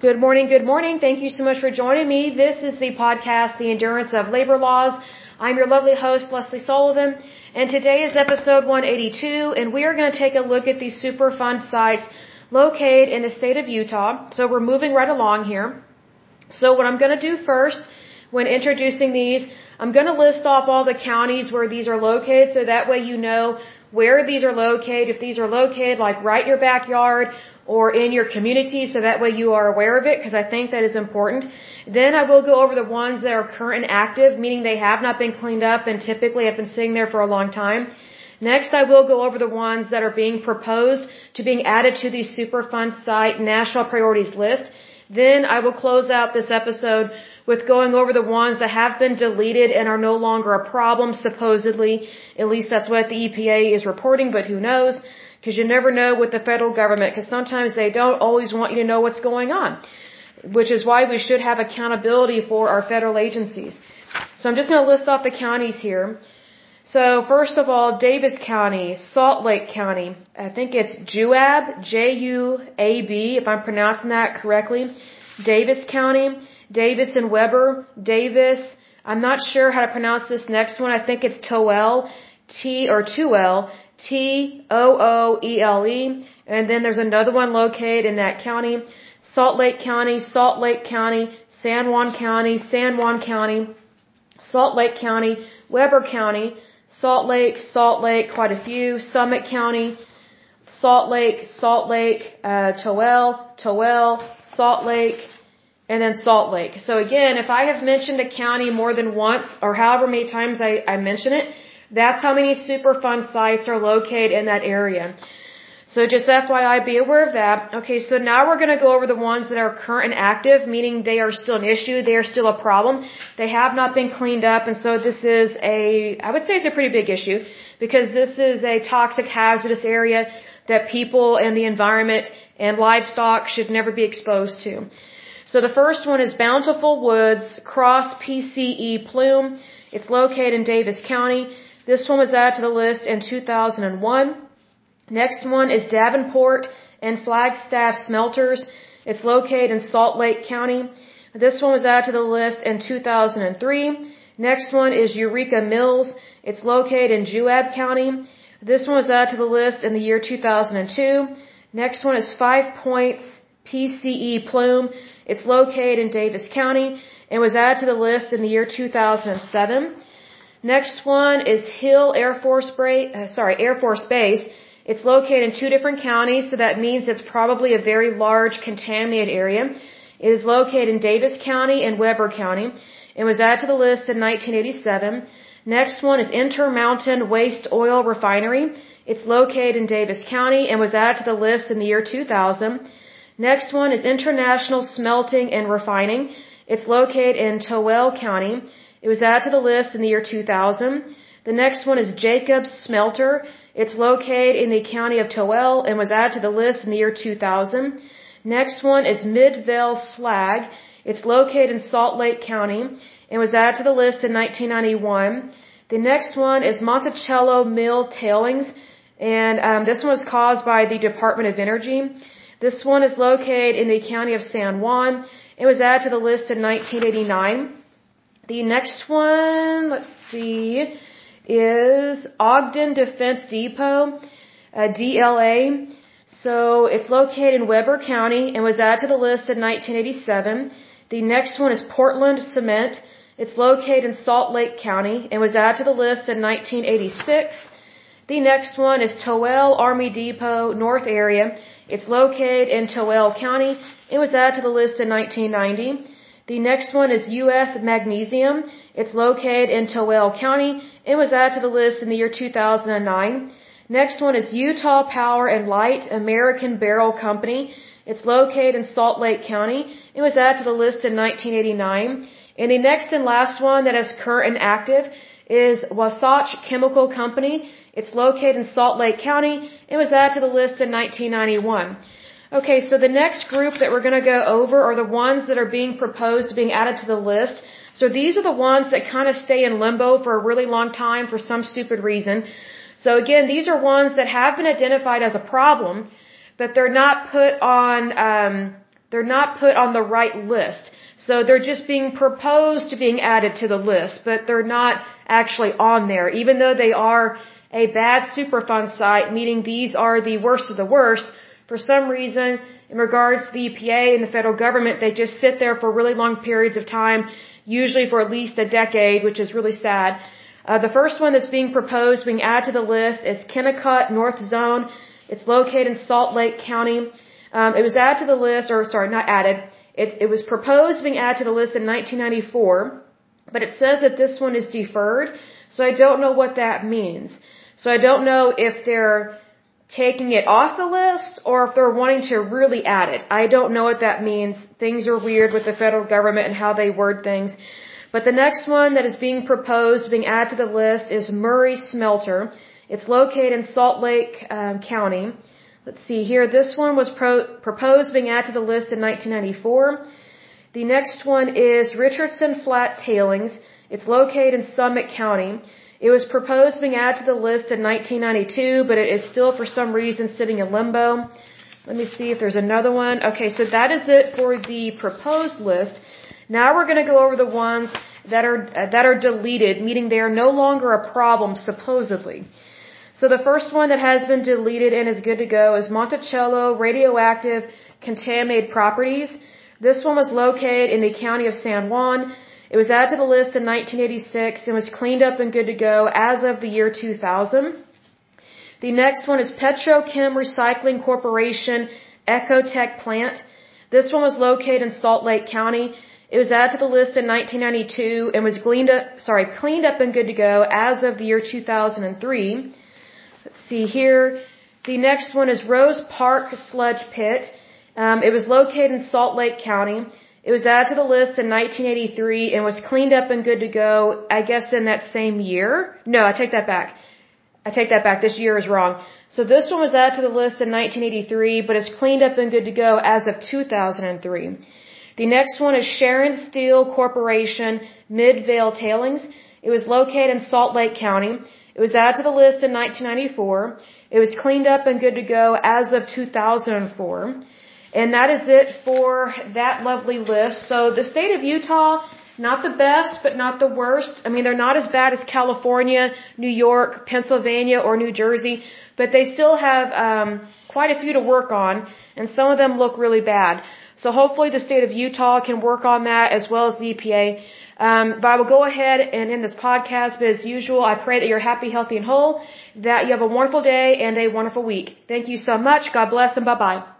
Good morning, good morning. Thank you so much for joining me. This is the podcast, The Endurance of Labor Laws. I'm your lovely host, Lesley Sullivan, and today is episode 182, and we are going to take a look at these Superfund sites located in the state of Utah. So we're moving right along here. So what I'm going to do first, when introducing these, I'm going to list off all the counties where these are located so that way you know where these are located, if these are located like right in your backyard or in your community so that way you are aware of it because I think that is important. Then I will go over the ones that are current and active, meaning they have not been cleaned up and typically have been sitting there for a long time. Next, I will go over the ones that are being proposed to being added to the Superfund site national priorities list. Then I will close out this episode with going over the ones that have been deleted and are no longer a problem, supposedly. At least that's what the EPA is reporting, but who knows? Because you never know with the federal government, because sometimes they don't always want you to know what's going on. Which is why we should have accountability for our federal agencies. So I'm just going to list off the counties here. So first of all, Davis County, Salt Lake County. I think it's Juab, J-U-A-B, if I'm pronouncing that correctly. Davis County, Davis and Weber, Davis. I'm not sure how to pronounce this next one. I think it's Toel, T or 2L, T-O-O-E-L-E. And then there's another one located in that county. Salt Lake County, Salt Lake County, San Juan County, San Juan County, Salt Lake County, Weber County, Salt Lake, Salt Lake, quite a few, Summit County, Salt Lake, Salt Lake, uh, Toel, Toel, Salt Lake, and then Salt Lake. So again, if I have mentioned a county more than once, or however many times I, I mention it, that's how many Superfund sites are located in that area. So just FYI, be aware of that. Okay, so now we're going to go over the ones that are current and active, meaning they are still an issue, they are still a problem. They have not been cleaned up, and so this is a, I would say it's a pretty big issue, because this is a toxic hazardous area that people and the environment and livestock should never be exposed to. So the first one is Bountiful Woods Cross PCE Plume. It's located in Davis County. This one was added to the list in 2001. Next one is Davenport and Flagstaff Smelters. It's located in Salt Lake County. This one was added to the list in 2003. Next one is Eureka Mills. It's located in Juab County. This one was added to the list in the year 2002. Next one is Five Points PCE Plume. It's located in Davis County and was added to the list in the year 2007. Next one is Hill Air Force, Bra- uh, sorry, Air Force Base. It's located in two different counties, so that means it's probably a very large contaminated area. It is located in Davis County and Weber County and was added to the list in 1987. Next one is Intermountain Waste Oil Refinery. It's located in Davis County and was added to the list in the year 2000. Next one is International Smelting and Refining. It's located in Toel County. It was added to the list in the year 2000. The next one is Jacobs Smelter. It's located in the county of Toel and was added to the list in the year 2000. Next one is Midvale Slag. It's located in Salt Lake County and was added to the list in 1991. The next one is Monticello Mill Tailings, and um, this one was caused by the Department of Energy. This one is located in the county of San Juan. It was added to the list in 1989. The next one, let's see, is Ogden Defense Depot, uh, DLA. So it's located in Weber County and was added to the list in 1987. The next one is Portland Cement. It's located in Salt Lake County and was added to the list in 1986. The next one is Toel Army Depot North Area. It's located in Toel County. It was added to the list in 1990. The next one is U.S. Magnesium. It's located in Toel County. It was added to the list in the year 2009. Next one is Utah Power and Light American Barrel Company. It's located in Salt Lake County. It was added to the list in 1989. And the next and last one that is current and active is Wasatch Chemical Company. It's located in Salt Lake County. It was added to the list in 1991. Okay, so the next group that we're going to go over are the ones that are being proposed being added to the list. So these are the ones that kind of stay in limbo for a really long time for some stupid reason. So again, these are ones that have been identified as a problem, but they're not put on um, They're not put on the right list. So they're just being proposed to being added to the list, but they're not actually on there, even though they are a bad Superfund site, meaning these are the worst of the worst. For some reason, in regards to the EPA and the federal government, they just sit there for really long periods of time, usually for at least a decade, which is really sad. Uh, the first one that's being proposed, being added to the list, is Kennecott North Zone. It's located in Salt Lake County. Um, it was added to the list, or sorry, not added. It, it was proposed being added to the list in 1994, but it says that this one is deferred, so I don't know what that means. So I don't know if they're taking it off the list or if they're wanting to really add it. I don't know what that means. Things are weird with the federal government and how they word things. But the next one that is being proposed, being added to the list, is Murray Smelter. It's located in Salt Lake um, County. Let's see here. This one was pro- proposed being added to the list in 1994. The next one is Richardson Flat Tailings. It's located in Summit County. It was proposed being added to the list in 1992, but it is still for some reason sitting in limbo. Let me see if there's another one. Okay, so that is it for the proposed list. Now we're going to go over the ones that are uh, that are deleted, meaning they are no longer a problem supposedly. So the first one that has been deleted and is good to go is Monticello radioactive contaminated properties. This one was located in the county of San Juan. It was added to the list in 1986 and was cleaned up and good to go as of the year 2000. The next one is Petrochem Recycling Corporation Ekotek Plant. This one was located in Salt Lake County. It was added to the list in 1992 and was cleaned up, sorry, cleaned up and good to go as of the year 2003. Let's see here. The next one is Rose Park Sludge Pit. Um, it was located in Salt Lake County. It was added to the list in 1983 and was cleaned up and good to go, I guess, in that same year. No, I take that back. I take that back. This year is wrong. So this one was added to the list in 1983, but is cleaned up and good to go as of 2003. The next one is Sharon Steel Corporation Midvale Tailings. It was located in Salt Lake County. It was added to the list in 1994. It was cleaned up and good to go as of 2004. And that is it for that lovely list. So the state of Utah, not the best, but not the worst. I mean, they're not as bad as California, New York, Pennsylvania, or New Jersey, but they still have um, quite a few to work on, and some of them look really bad. So hopefully the state of Utah can work on that as well as the EPA. Um, but I will go ahead and end this podcast. But as usual, I pray that you're happy, healthy, and whole, that you have a wonderful day and a wonderful week. Thank you so much. God bless and bye bye.